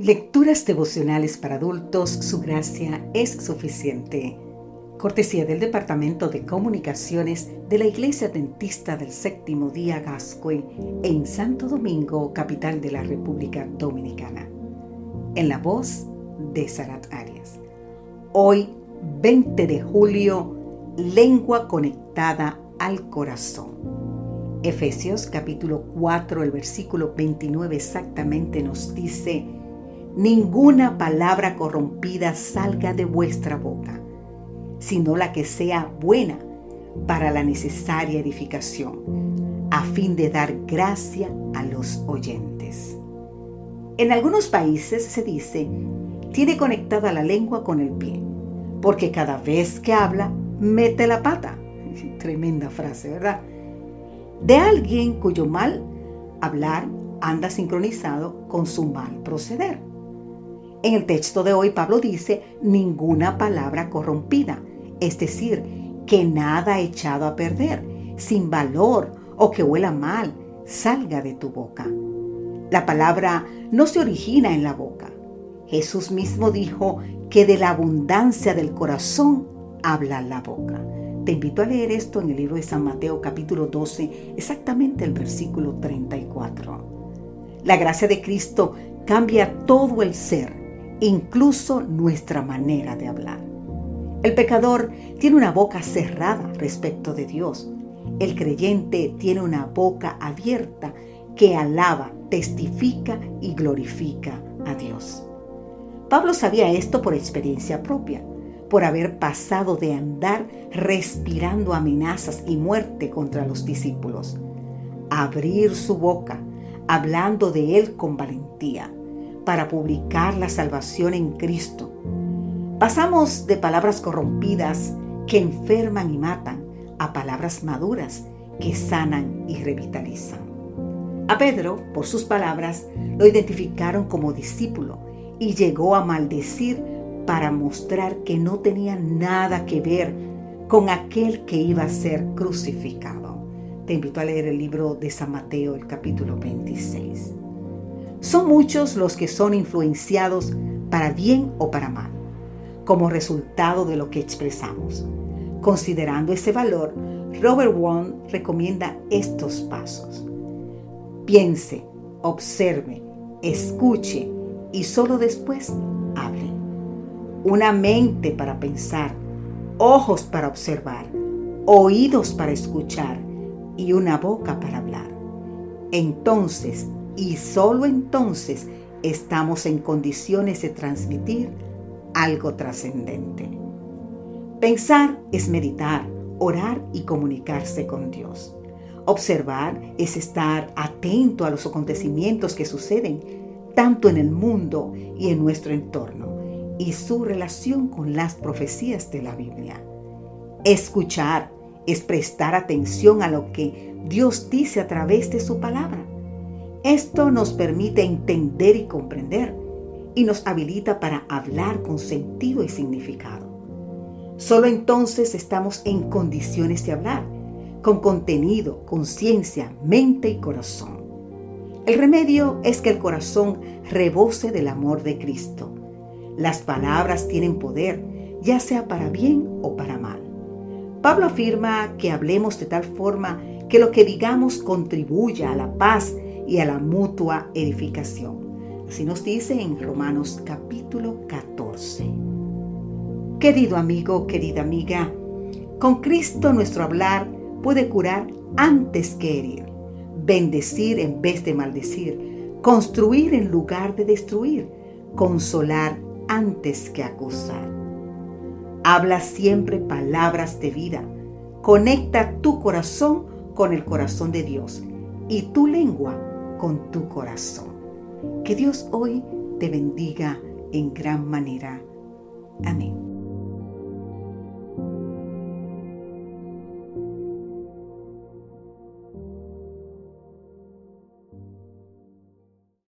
Lecturas devocionales para adultos, su gracia es suficiente. Cortesía del Departamento de Comunicaciones de la Iglesia Dentista del Séptimo Día Gascue en Santo Domingo, capital de la República Dominicana. En la voz de Sarat Arias. Hoy, 20 de julio, lengua conectada al corazón. Efesios capítulo 4, el versículo 29 exactamente nos dice, ninguna palabra corrompida salga de vuestra boca, sino la que sea buena para la necesaria edificación, a fin de dar gracia a los oyentes. En algunos países se dice, tiene conectada la lengua con el pie, porque cada vez que habla, mete la pata. Tremenda frase, ¿verdad? De alguien cuyo mal hablar anda sincronizado con su mal proceder. En el texto de hoy Pablo dice ninguna palabra corrompida, es decir, que nada echado a perder, sin valor o que huela mal, salga de tu boca. La palabra no se origina en la boca. Jesús mismo dijo que de la abundancia del corazón habla la boca. Te invito a leer esto en el libro de San Mateo capítulo 12, exactamente el versículo 34. La gracia de Cristo cambia todo el ser incluso nuestra manera de hablar. El pecador tiene una boca cerrada respecto de Dios. El creyente tiene una boca abierta que alaba, testifica y glorifica a Dios. Pablo sabía esto por experiencia propia, por haber pasado de andar respirando amenazas y muerte contra los discípulos, abrir su boca, hablando de él con valentía, para publicar la salvación en Cristo. Pasamos de palabras corrompidas que enferman y matan a palabras maduras que sanan y revitalizan. A Pedro, por sus palabras, lo identificaron como discípulo y llegó a maldecir para mostrar que no tenía nada que ver con aquel que iba a ser crucificado. Te invito a leer el libro de San Mateo, el capítulo 26. Son muchos los que son influenciados para bien o para mal, como resultado de lo que expresamos. Considerando ese valor, Robert Wong recomienda estos pasos. Piense, observe, escuche y solo después hable. Una mente para pensar, ojos para observar, oídos para escuchar y una boca para hablar. Entonces y solo entonces estamos en condiciones de transmitir algo trascendente. Pensar es meditar, orar y comunicarse con Dios. Observar es estar atento a los acontecimientos que suceden tanto en el mundo y en nuestro entorno y su relación con las profecías de la Biblia. Escuchar es prestar atención a lo que Dios dice a través de su palabra. Esto nos permite entender y comprender y nos habilita para hablar con sentido y significado. Solo entonces estamos en condiciones de hablar, con contenido, conciencia, mente y corazón. El remedio es que el corazón rebose del amor de Cristo. Las palabras tienen poder, ya sea para bien o para mal. Pablo afirma que hablemos de tal forma que lo que digamos contribuya a la paz y a la mutua edificación. Así nos dice en Romanos capítulo 14. Querido amigo, querida amiga, con Cristo nuestro hablar puede curar antes que herir, bendecir en vez de maldecir, construir en lugar de destruir, consolar antes que acusar. Habla siempre palabras de vida. Conecta tu corazón con el corazón de Dios y tu lengua con tu corazón. Que Dios hoy te bendiga en gran manera. Amén.